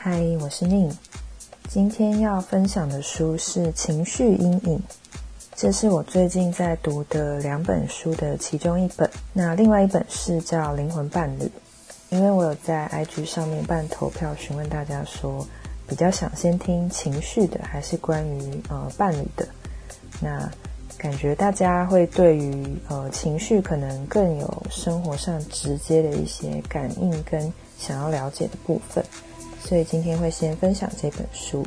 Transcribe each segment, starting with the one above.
嗨，我是宁。今天要分享的书是《情绪阴影》，这是我最近在读的两本书的其中一本。那另外一本是叫《灵魂伴侣》，因为我有在 IG 上面办投票，询问大家说比较想先听情绪的，还是关于呃伴侣的。那感觉大家会对于呃情绪可能更有生活上直接的一些感应跟想要了解的部分。所以今天会先分享这本书，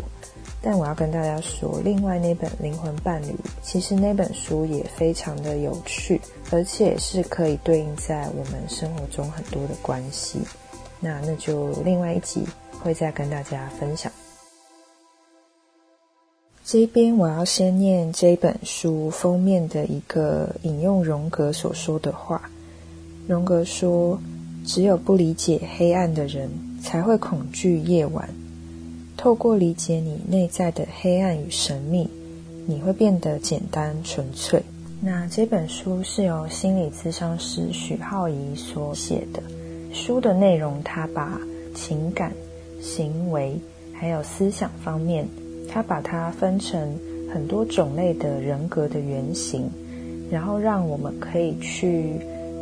但我要跟大家说，另外那本《灵魂伴侣》，其实那本书也非常的有趣，而且是可以对应在我们生活中很多的关系。那那就另外一集会再跟大家分享。这边我要先念这本书封面的一个引用荣格所说的话。荣格说：“只有不理解黑暗的人。”才会恐惧夜晚。透过理解你内在的黑暗与神秘，你会变得简单纯粹。那这本书是由心理咨商师许浩怡所写的。书的内容，他把情感、行为还有思想方面，他把它分成很多种类的人格的原型，然后让我们可以去，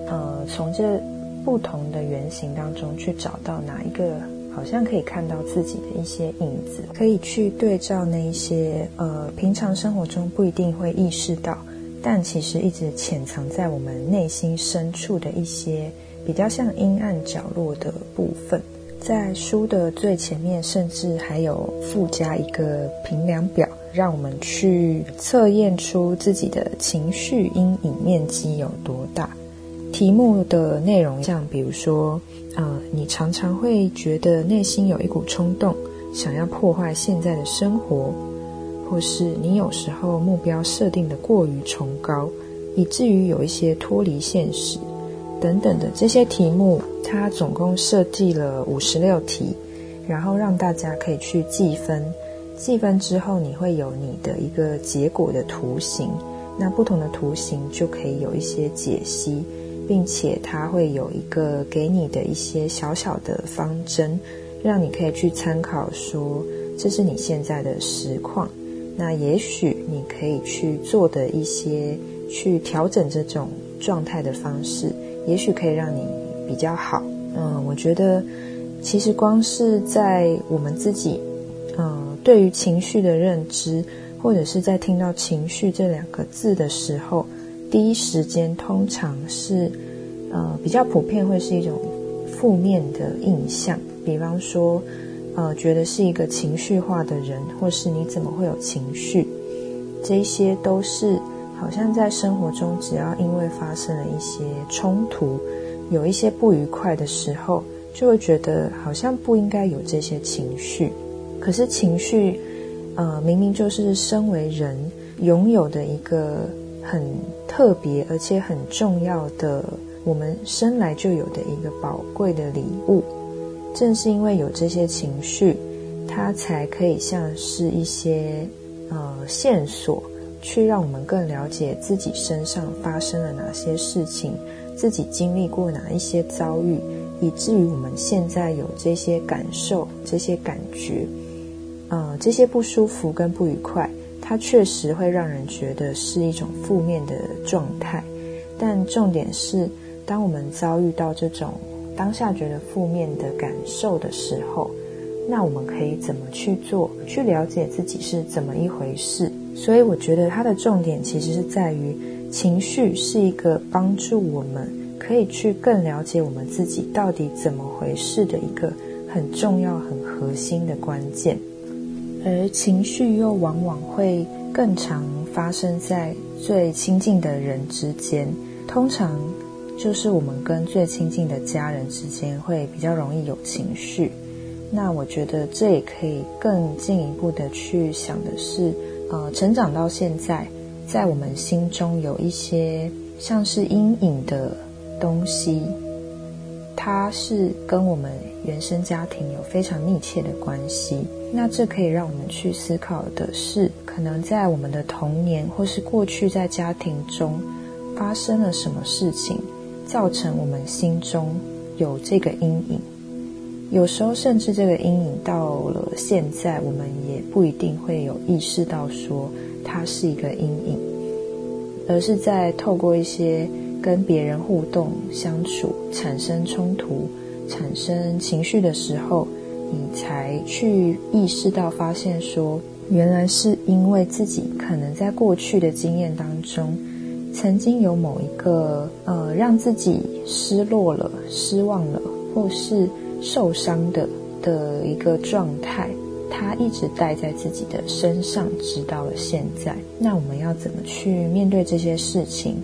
呃，从这。不同的原型当中去找到哪一个好像可以看到自己的一些影子，可以去对照那一些呃平常生活中不一定会意识到，但其实一直潜藏在我们内心深处的一些比较像阴暗角落的部分。在书的最前面，甚至还有附加一个评量表，让我们去测验出自己的情绪阴影面积有多大。题目的内容像，比如说，呃，你常常会觉得内心有一股冲动，想要破坏现在的生活，或是你有时候目标设定的过于崇高，以至于有一些脱离现实，等等的这些题目，它总共设计了五十六题，然后让大家可以去计分，计分之后你会有你的一个结果的图形，那不同的图形就可以有一些解析。并且它会有一个给你的一些小小的方针，让你可以去参考，说这是你现在的实况。那也许你可以去做的一些去调整这种状态的方式，也许可以让你比较好。嗯，我觉得其实光是在我们自己，嗯，对于情绪的认知，或者是在听到“情绪”这两个字的时候。第一时间通常是，呃，比较普遍会是一种负面的印象，比方说，呃，觉得是一个情绪化的人，或是你怎么会有情绪，这些都是好像在生活中，只要因为发生了一些冲突，有一些不愉快的时候，就会觉得好像不应该有这些情绪。可是情绪，呃，明明就是身为人拥有的一个。很特别而且很重要的，我们生来就有的一个宝贵的礼物。正是因为有这些情绪，它才可以像是一些呃线索，去让我们更了解自己身上发生了哪些事情，自己经历过哪一些遭遇，以至于我们现在有这些感受、这些感觉，呃，这些不舒服跟不愉快。它确实会让人觉得是一种负面的状态，但重点是，当我们遭遇到这种当下觉得负面的感受的时候，那我们可以怎么去做，去了解自己是怎么一回事？所以，我觉得它的重点其实是在于，情绪是一个帮助我们可以去更了解我们自己到底怎么回事的一个很重要、很核心的关键。而情绪又往往会更常发生在最亲近的人之间，通常就是我们跟最亲近的家人之间会比较容易有情绪。那我觉得这也可以更进一步的去想的是，呃，成长到现在，在我们心中有一些像是阴影的东西。它是跟我们原生家庭有非常密切的关系。那这可以让我们去思考的是，可能在我们的童年或是过去在家庭中发生了什么事情，造成我们心中有这个阴影。有时候甚至这个阴影到了现在，我们也不一定会有意识到说它是一个阴影，而是在透过一些跟别人互动、相处、产生冲突、产生情绪的时候，你才去意识到、发现说，原来是因为自己可能在过去的经验当中。曾经有某一个呃，让自己失落了、失望了，或是受伤的的一个状态，他一直带在自己的身上，直到了现在。那我们要怎么去面对这些事情？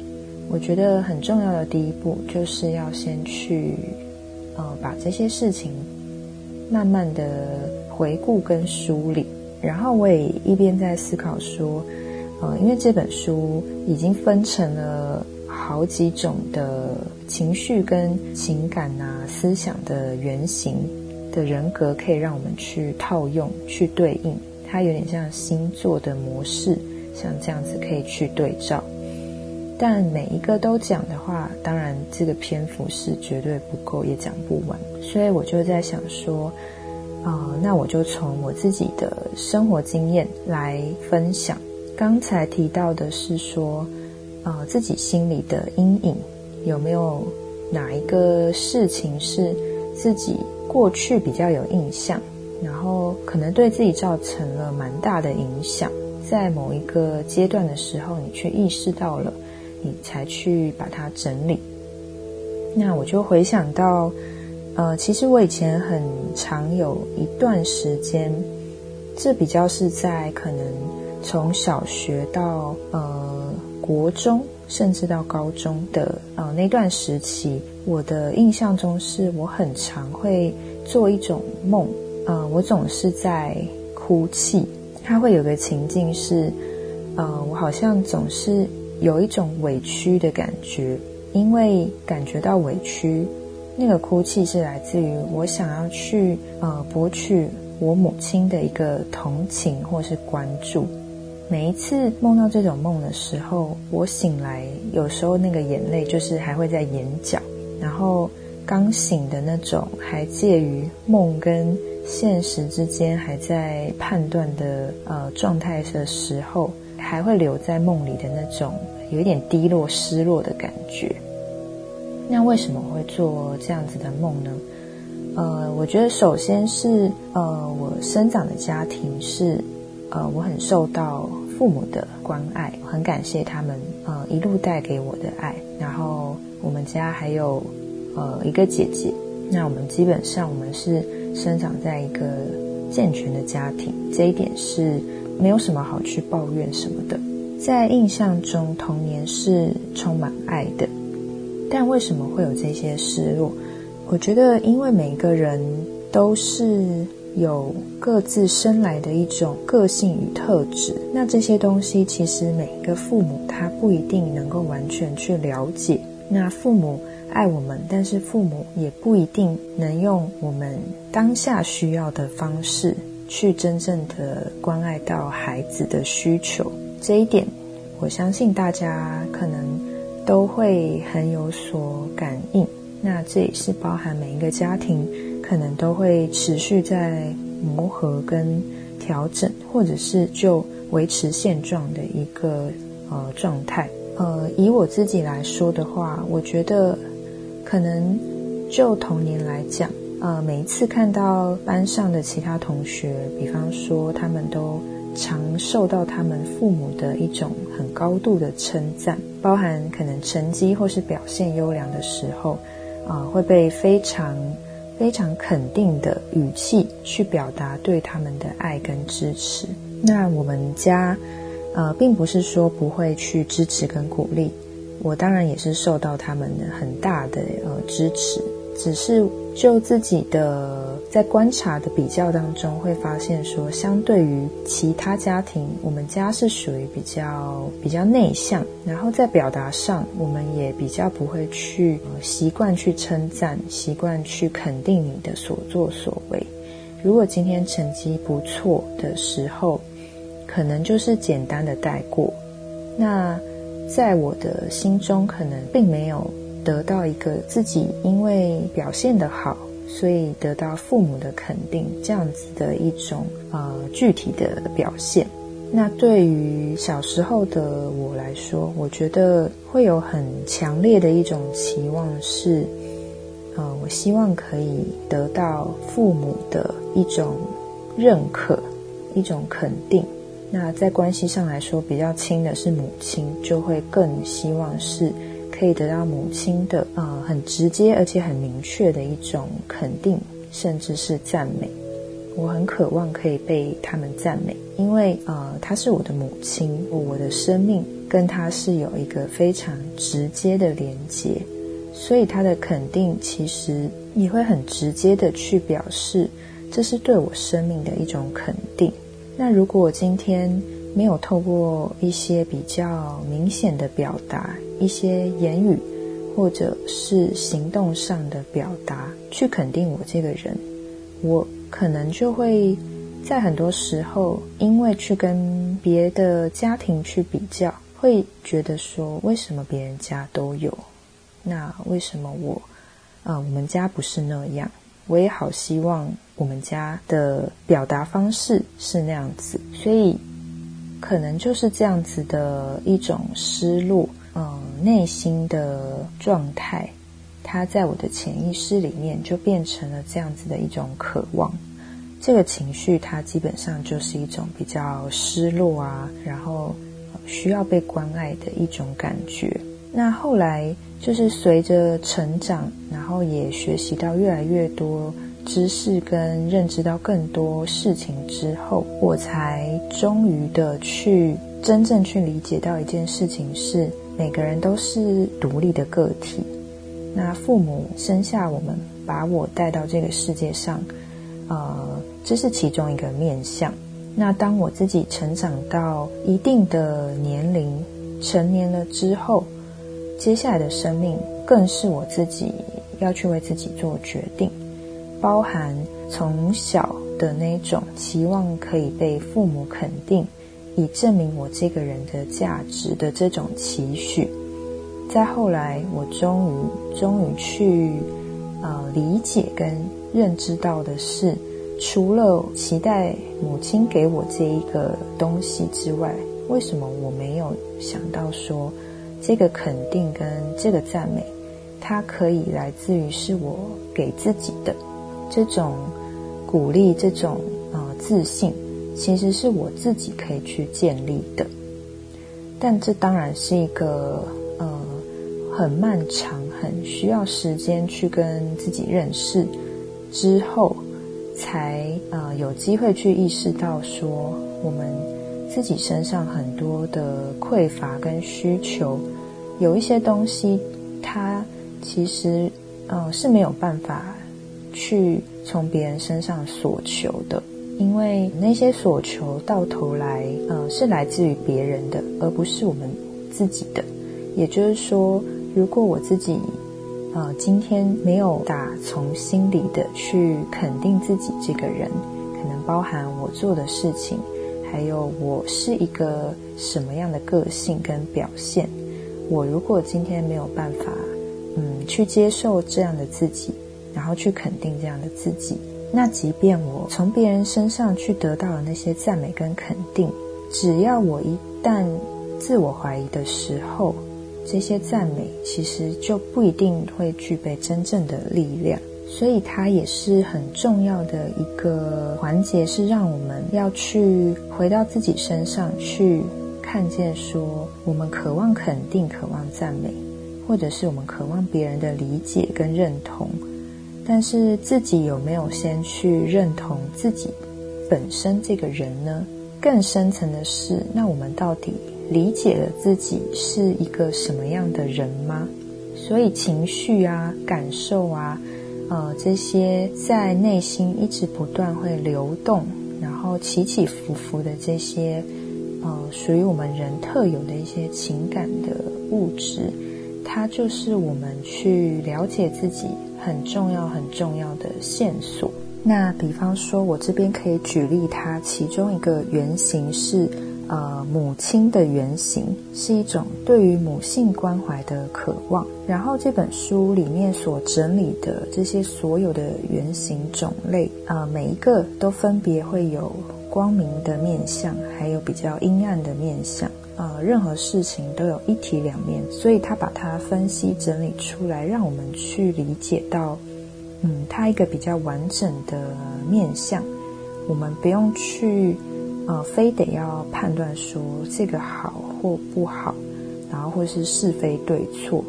我觉得很重要的第一步，就是要先去呃，把这些事情慢慢的回顾跟梳理。然后我也一边在思考说。呃，因为这本书已经分成了好几种的情绪跟情感啊、思想的原型的人格，可以让我们去套用、去对应。它有点像星座的模式，像这样子可以去对照。但每一个都讲的话，当然这个篇幅是绝对不够，也讲不完。所以我就在想说，啊，那我就从我自己的生活经验来分享。刚才提到的是说，啊，自己心里的阴影有没有哪一个事情是自己过去比较有印象，然后可能对自己造成了蛮大的影响，在某一个阶段的时候，你却意识到了，你才去把它整理。那我就回想到，呃，其实我以前很常有一段时间，这比较是在可能。从小学到呃国中，甚至到高中的呃那段时期，我的印象中是我很常会做一种梦，呃，我总是在哭泣。它会有个情境是，呃，我好像总是有一种委屈的感觉，因为感觉到委屈，那个哭泣是来自于我想要去呃博取我母亲的一个同情或是关注。每一次梦到这种梦的时候，我醒来有时候那个眼泪就是还会在眼角，然后刚醒的那种还介于梦跟现实之间还在判断的呃状态的时候，还会留在梦里的那种有一点低落、失落的感觉。那为什么会做这样子的梦呢？呃，我觉得首先是呃我生长的家庭是。呃，我很受到父母的关爱，很感谢他们呃一路带给我的爱。然后我们家还有呃一个姐姐，那我们基本上我们是生长在一个健全的家庭，这一点是没有什么好去抱怨什么的。在印象中，童年是充满爱的，但为什么会有这些失落？我觉得，因为每个人都是。有各自生来的一种个性与特质，那这些东西其实每一个父母他不一定能够完全去了解。那父母爱我们，但是父母也不一定能用我们当下需要的方式去真正的关爱到孩子的需求。这一点，我相信大家可能都会很有所感应。那这也是包含每一个家庭。可能都会持续在磨合跟调整，或者是就维持现状的一个呃状态。呃，以我自己来说的话，我觉得可能就童年来讲，呃，每一次看到班上的其他同学，比方说他们都常受到他们父母的一种很高度的称赞，包含可能成绩或是表现优良的时候，啊，会被非常。非常肯定的语气去表达对他们的爱跟支持。那我们家，呃，并不是说不会去支持跟鼓励，我当然也是受到他们的很大的呃支持，只是就自己的。在观察的比较当中，会发现说，相对于其他家庭，我们家是属于比较比较内向，然后在表达上，我们也比较不会去习惯去称赞，习惯去肯定你的所作所为。如果今天成绩不错的时候，可能就是简单的带过。那在我的心中，可能并没有得到一个自己因为表现的好。所以得到父母的肯定，这样子的一种呃具体的表现。那对于小时候的我来说，我觉得会有很强烈的一种期望是，呃，我希望可以得到父母的一种认可，一种肯定。那在关系上来说，比较亲的是母亲，就会更希望是可以得到母亲的啊很直接而且很明确的一种肯定，甚至是赞美。我很渴望可以被他们赞美，因为呃她是我的母亲，我的生命跟她是有一个非常直接的连接，所以她的肯定其实也会很直接的去表示，这是对我生命的一种肯定。那如果我今天没有透过一些比较明显的表达，一些言语或者是行动上的表达，去肯定我这个人，我可能就会在很多时候，因为去跟别的家庭去比较，会觉得说，为什么别人家都有，那为什么我，啊，我们家不是那样？我也好希望我们家的表达方式是那样子，所以可能就是这样子的一种失落，嗯，内心的状态，它在我的潜意识里面就变成了这样子的一种渴望。这个情绪它基本上就是一种比较失落啊，然后需要被关爱的一种感觉。那后来。就是随着成长，然后也学习到越来越多知识跟认知到更多事情之后，我才终于的去真正去理解到一件事情：是每个人都是独立的个体。那父母生下我们，把我带到这个世界上，呃，这是其中一个面相。那当我自己成长到一定的年龄，成年了之后。接下来的生命更是我自己要去为自己做决定，包含从小的那种期望可以被父母肯定，以证明我这个人的价值的这种期许。再后来，我终于终于去呃理解跟认知到的是，除了期待母亲给我这一个东西之外，为什么我没有想到说？这个肯定跟这个赞美，它可以来自于是我给自己的这种鼓励，这种呃自信，其实是我自己可以去建立的。但这当然是一个呃很漫长、很需要时间去跟自己认识之后，才呃有机会去意识到说我们。自己身上很多的匮乏跟需求，有一些东西，它其实呃是没有办法去从别人身上索求的，因为那些索求到头来呃是来自于别人的，而不是我们自己的。也就是说，如果我自己呃今天没有打从心里的去肯定自己这个人，可能包含我做的事情。还有我是一个什么样的个性跟表现？我如果今天没有办法，嗯，去接受这样的自己，然后去肯定这样的自己，那即便我从别人身上去得到了那些赞美跟肯定，只要我一旦自我怀疑的时候，这些赞美其实就不一定会具备真正的力量。所以它也是很重要的一个环节，是让我们要去回到自己身上去看见，说我们渴望肯定、渴望赞美，或者是我们渴望别人的理解跟认同，但是自己有没有先去认同自己本身这个人呢？更深层的是，那我们到底理解了自己是一个什么样的人吗？所以情绪啊、感受啊。呃，这些在内心一直不断会流动，然后起起伏伏的这些，呃，属于我们人特有的一些情感的物质，它就是我们去了解自己很重要、很重要的线索。那比方说，我这边可以举例，它其中一个原型是，呃母亲的原型，是一种对于母性关怀的渴望。然后这本书里面所整理的这些所有的原型种类，啊，每一个都分别会有光明的面相，还有比较阴暗的面相。呃，任何事情都有一体两面，所以他把它分析整理出来，让我们去理解到，嗯，它一个比较完整的面相。我们不用去，呃，非得要判断说这个好或不好，然后或是是非对错，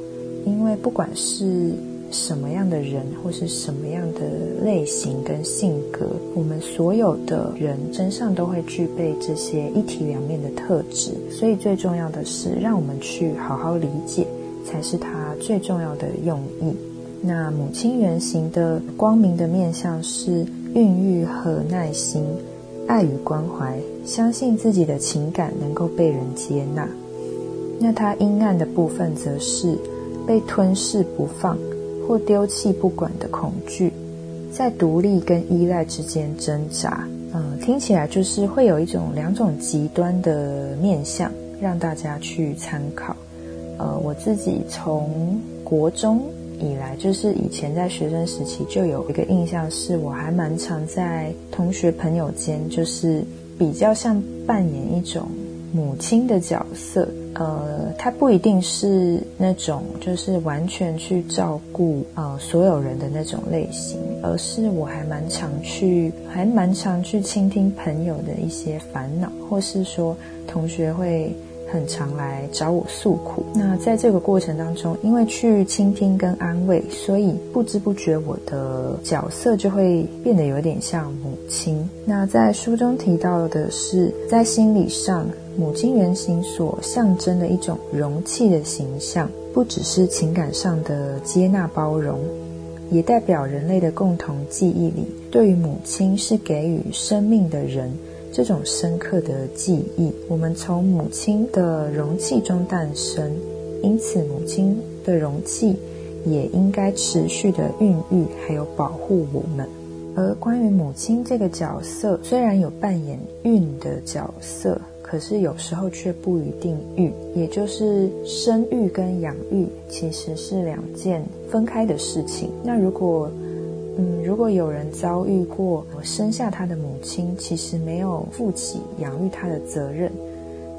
因为不管是。什么样的人，或是什么样的类型跟性格，我们所有的人身上都会具备这些一体两面的特质。所以最重要的是，让我们去好好理解，才是它最重要的用意。那母亲原型的光明的面相是孕育和耐心、爱与关怀，相信自己的情感能够被人接纳。那它阴暗的部分则是被吞噬不放。或丢弃不管的恐惧，在独立跟依赖之间挣扎。嗯，听起来就是会有一种两种极端的面相，让大家去参考。呃，我自己从国中以来，就是以前在学生时期就有一个印象，是我还蛮常在同学朋友间，就是比较像扮演一种母亲的角色。呃，她不一定是那种就是完全去照顾呃所有人的那种类型，而是我还蛮常去，还蛮常去倾听朋友的一些烦恼，或是说同学会。很常来找我诉苦。那在这个过程当中，因为去倾听跟安慰，所以不知不觉我的角色就会变得有点像母亲。那在书中提到的是，在心理上，母亲原型所象征的一种容器的形象，不只是情感上的接纳包容，也代表人类的共同记忆里，对于母亲是给予生命的人。这种深刻的记忆，我们从母亲的容器中诞生，因此母亲的容器也应该持续的孕育，还有保护我们。而关于母亲这个角色，虽然有扮演孕的角色，可是有时候却不一定育，也就是生育跟养育其实是两件分开的事情。那如果嗯，如果有人遭遇过我生下他的母亲，其实没有负起养育他的责任，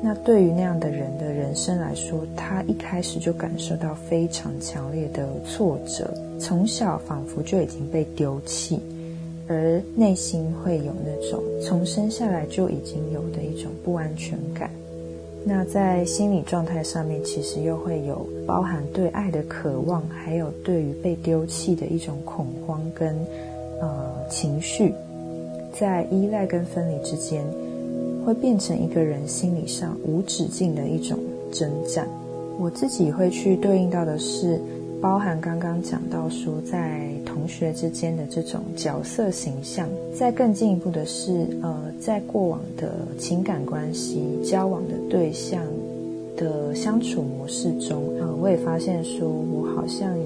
那对于那样的人的人生来说，他一开始就感受到非常强烈的挫折，从小仿佛就已经被丢弃，而内心会有那种从生下来就已经有的一种不安全感。那在心理状态上面，其实又会有包含对爱的渴望，还有对于被丢弃的一种恐慌跟呃情绪，在依赖跟分离之间，会变成一个人心理上无止境的一种征战。我自己会去对应到的是。包含刚刚讲到说，在同学之间的这种角色形象，再更进一步的是，呃，在过往的情感关系、交往的对象的相处模式中，呃，我也发现说，我好像也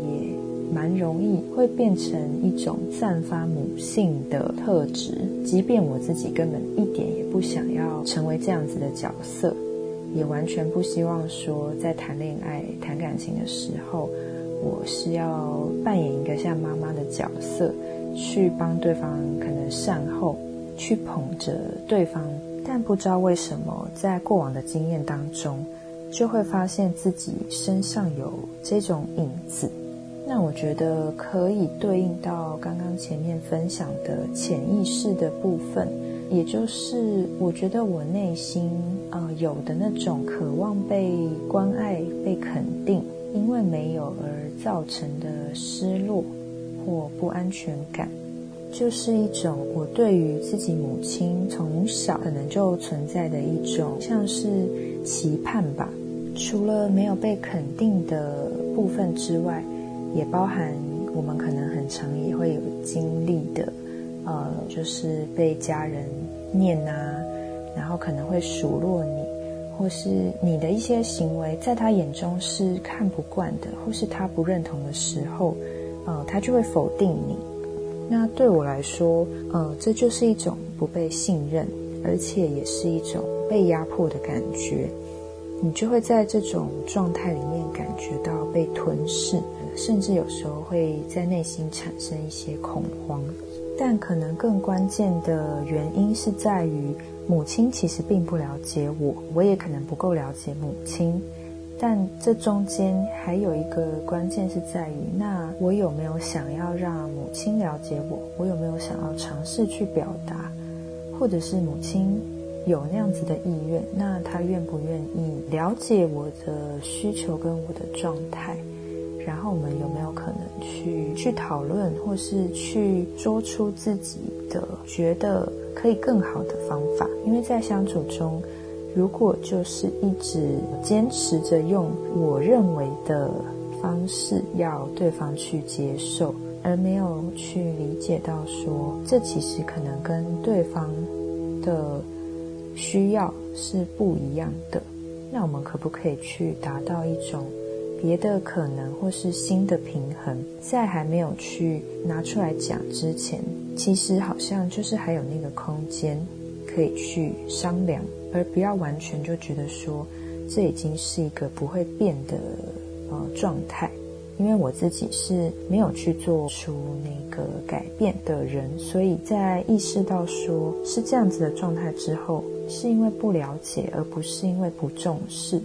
蛮容易会变成一种散发母性的特质，即便我自己根本一点也不想要成为这样子的角色，也完全不希望说在谈恋爱、谈感情的时候。我是要扮演一个像妈妈的角色，去帮对方可能善后，去捧着对方，但不知道为什么，在过往的经验当中，就会发现自己身上有这种影子。那我觉得可以对应到刚刚前面分享的潜意识的部分，也就是我觉得我内心呃有的那种渴望被关爱、被肯定。因为没有而造成的失落或不安全感，就是一种我对于自己母亲从小可能就存在的一种像是期盼吧。除了没有被肯定的部分之外，也包含我们可能很长也会有经历的，呃，就是被家人念啊，然后可能会数落你。或是你的一些行为，在他眼中是看不惯的，或是他不认同的时候，呃，他就会否定你。那对我来说，呃，这就是一种不被信任，而且也是一种被压迫的感觉，你就会在这种状态里面感觉到被吞噬，甚至有时候会在内心产生一些恐慌。但可能更关键的原因是在于，母亲其实并不了解我，我也可能不够了解母亲。但这中间还有一个关键是在于，那我有没有想要让母亲了解我？我有没有想要尝试去表达？或者是母亲有那样子的意愿，那她愿不愿意了解我的需求跟我的状态？然后我们有没有可能去去讨论，或是去说出自己的觉得可以更好的方法？因为在相处中。如果就是一直坚持着用我认为的方式要对方去接受，而没有去理解到说这其实可能跟对方的需要是不一样的，那我们可不可以去达到一种别的可能或是新的平衡？在还没有去拿出来讲之前，其实好像就是还有那个空间可以去商量。而不要完全就觉得说，这已经是一个不会变的呃状态，因为我自己是没有去做出那个改变的人，所以在意识到说是这样子的状态之后，是因为不了解，而不是因为不重视，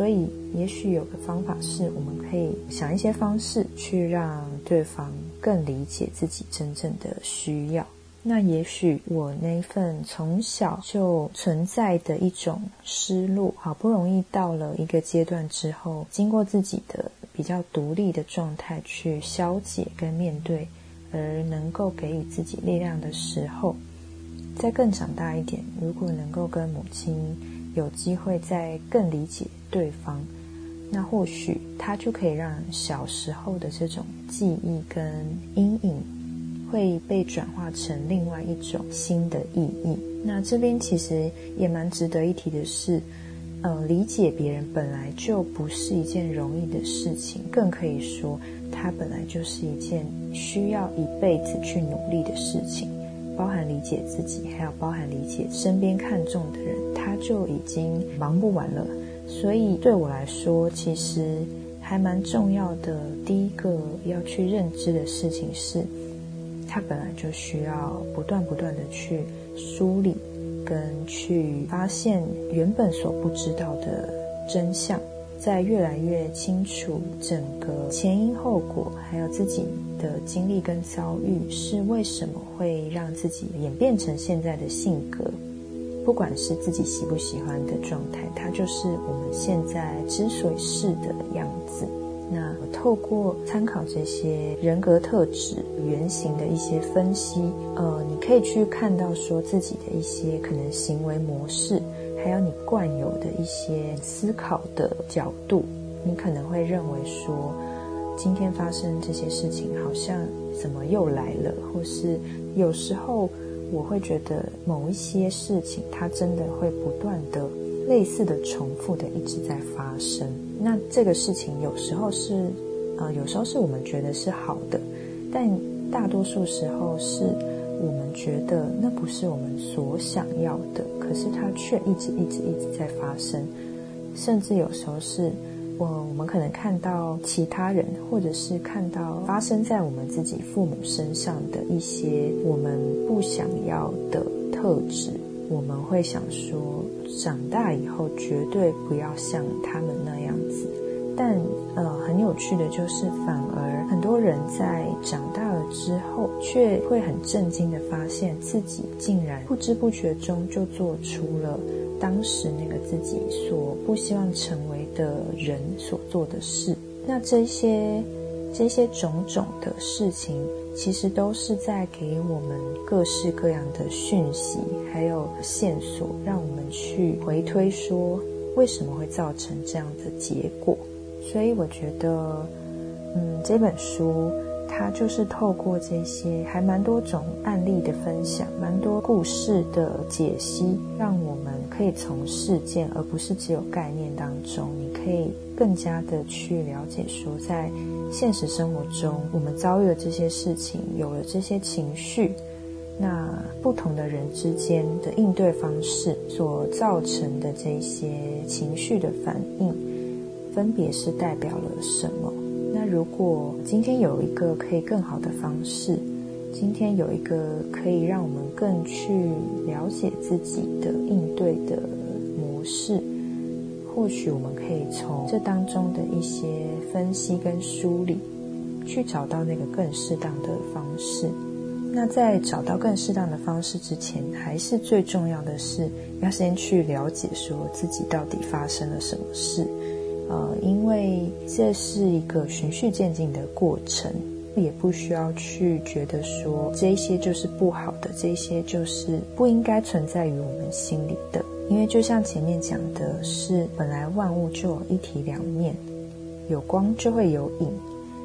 所以也许有个方法是，我们可以想一些方式去让对方更理解自己真正的需要。那也许我那份从小就存在的一种失落，好不容易到了一个阶段之后，经过自己的比较独立的状态去消解跟面对，而能够给予自己力量的时候，再更长大一点，如果能够跟母亲有机会再更理解对方，那或许他就可以让小时候的这种记忆跟阴影。会被转化成另外一种新的意义。那这边其实也蛮值得一提的是，呃，理解别人本来就不是一件容易的事情，更可以说，它本来就是一件需要一辈子去努力的事情。包含理解自己，还有包含理解身边看重的人，他就已经忙不完了。所以对我来说，其实还蛮重要的。第一个要去认知的事情是。他本来就需要不断不断的去梳理，跟去发现原本所不知道的真相，在越来越清楚整个前因后果，还有自己的经历跟遭遇是为什么会让自己演变成现在的性格，不管是自己喜不喜欢的状态，它就是我们现在之所以是的样子。那透过参考这些人格特质原型的一些分析，呃，你可以去看到说自己的一些可能行为模式，还有你惯有的一些思考的角度，你可能会认为说，今天发生这些事情好像怎么又来了，或是有时候我会觉得某一些事情它真的会不断的类似的重复的一直在发生。那这个事情有时候是，呃，有时候是我们觉得是好的，但大多数时候是我们觉得那不是我们所想要的，可是它却一直一直一直在发生，甚至有时候是，我我们可能看到其他人，或者是看到发生在我们自己父母身上的一些我们不想要的特质。我们会想说，长大以后绝对不要像他们那样子。但呃，很有趣的就是，反而很多人在长大之后，却会很震惊的发现自己竟然不知不觉中就做出了当时那个自己所不希望成为的人所做的事。那这些这些种种的事情。其实都是在给我们各式各样的讯息，还有线索，让我们去回推说为什么会造成这样的结果。所以我觉得，嗯，这本书它就是透过这些还蛮多种案例的分享，蛮多故事的解析，让我们可以从事件而不是只有概念当中，你可以更加的去了解说在。现实生活中，我们遭遇了这些事情，有了这些情绪，那不同的人之间的应对方式所造成的这些情绪的反应，分别是代表了什么？如果今天有一个可以更好的方式，今天有一个可以让我们更去了解自己的应对的模式，或许我们可以从这当中的一些分析跟梳理，去找到那个更适当的方式。那在找到更适当的方式之前，还是最重要的是要先去了解说自己到底发生了什么事，呃，因为这是一个循序渐进的过程，也不需要去觉得说这些就是不好的，这些就是不应该存在于我们心里的，因为就像前面讲的是，本来万物就有一体两面，有光就会有影。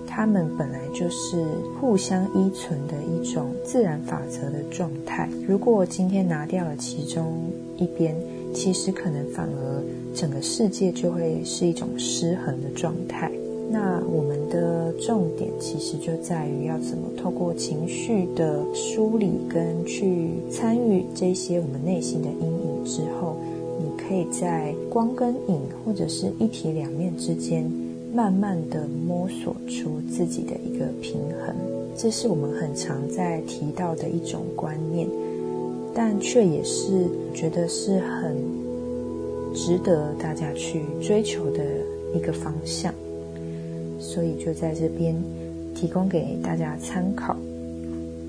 它们本来就是互相依存的一种自然法则的状态。如果今天拿掉了其中一边，其实可能反而整个世界就会是一种失衡的状态。那我们的重点其实就在于要怎么透过情绪的梳理跟去参与这些我们内心的阴影之后，你可以在光跟影或者是一体两面之间。慢慢的摸索出自己的一个平衡，这是我们很常在提到的一种观念，但却也是觉得是很值得大家去追求的一个方向，所以就在这边提供给大家参考。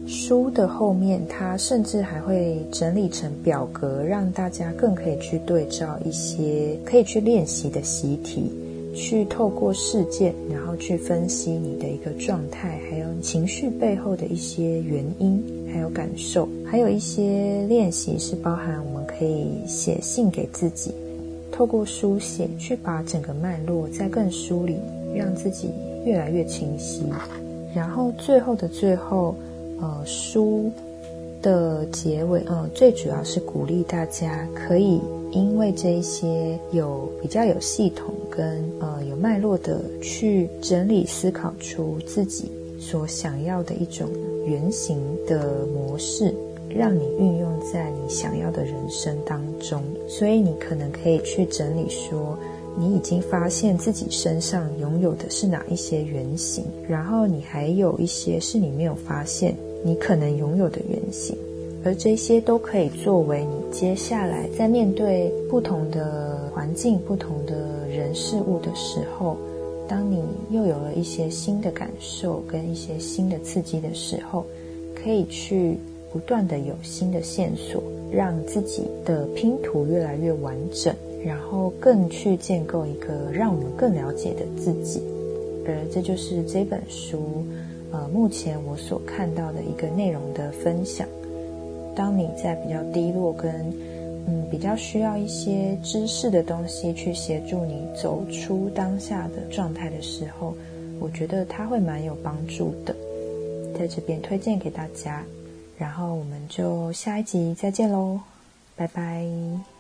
书的后面，它甚至还会整理成表格，让大家更可以去对照一些可以去练习的习题。去透过事件，然后去分析你的一个状态，还有情绪背后的一些原因，还有感受，还有一些练习是包含我们可以写信给自己，透过书写去把整个脉络再更梳理，让自己越来越清晰。然后最后的最后，呃，书的结尾，呃，最主要是鼓励大家可以因为这一些有比较有系统。跟呃有脉络的去整理思考出自己所想要的一种原型的模式，让你运用在你想要的人生当中。所以你可能可以去整理说，你已经发现自己身上拥有的是哪一些原型，然后你还有一些是你没有发现你可能拥有的原型，而这些都可以作为你接下来在面对不同的环境、不同的。人事物的时候，当你又有了一些新的感受跟一些新的刺激的时候，可以去不断的有新的线索，让自己的拼图越来越完整，然后更去建构一个让我们更了解的自己。而这就是这本书，呃，目前我所看到的一个内容的分享。当你在比较低落跟嗯，比较需要一些知识的东西去协助你走出当下的状态的时候，我觉得它会蛮有帮助的，在这边推荐给大家。然后我们就下一集再见喽，拜拜。